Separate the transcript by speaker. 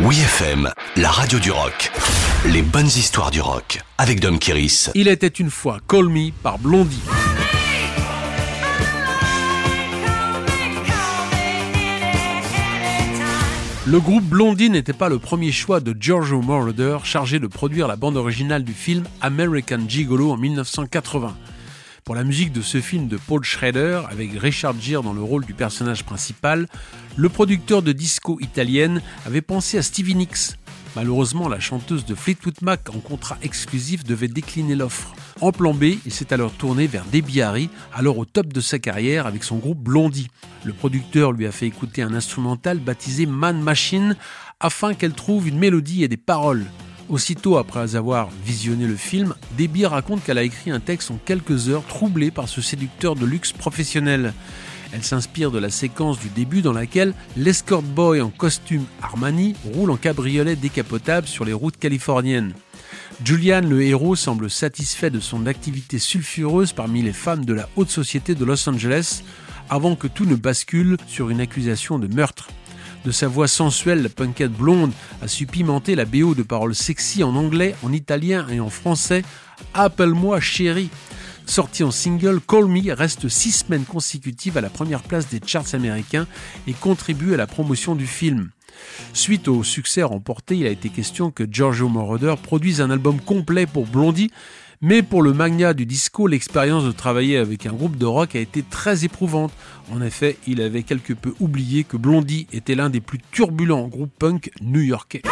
Speaker 1: Oui FM, la radio du rock. Les bonnes histoires du rock avec Dom Kiris.
Speaker 2: Il était une fois Call Me par Blondie. Le groupe Blondie n'était pas le premier choix de Giorgio Moroder, chargé de produire la bande originale du film American Gigolo en 1980. Pour la musique de ce film de Paul Schrader, avec Richard Gere dans le rôle du personnage principal, le producteur de disco italienne avait pensé à Stevie Nicks. Malheureusement, la chanteuse de Fleetwood Mac en contrat exclusif devait décliner l'offre. En plan B, il s'est alors tourné vers Debbie Harry, alors au top de sa carrière avec son groupe Blondie. Le producteur lui a fait écouter un instrumental baptisé Man Machine afin qu'elle trouve une mélodie et des paroles. Aussitôt après avoir visionné le film, Debbie raconte qu'elle a écrit un texte en quelques heures troublée par ce séducteur de luxe professionnel. Elle s'inspire de la séquence du début dans laquelle l'escort boy en costume Armani roule en cabriolet décapotable sur les routes californiennes. Julian, le héros, semble satisfait de son activité sulfureuse parmi les femmes de la haute société de Los Angeles avant que tout ne bascule sur une accusation de meurtre. De sa voix sensuelle, la punkette blonde a su pimenter la BO de paroles sexy en anglais, en italien et en français. Appelle-moi chérie. Sorti en single, Call Me reste six semaines consécutives à la première place des charts américains et contribue à la promotion du film. Suite au succès remporté, il a été question que Giorgio Moroder produise un album complet pour Blondie, mais pour le magnat du disco, l'expérience de travailler avec un groupe de rock a été très éprouvante. En effet, il avait quelque peu oublié que Blondie était l'un des plus turbulents groupes punk new-yorkais.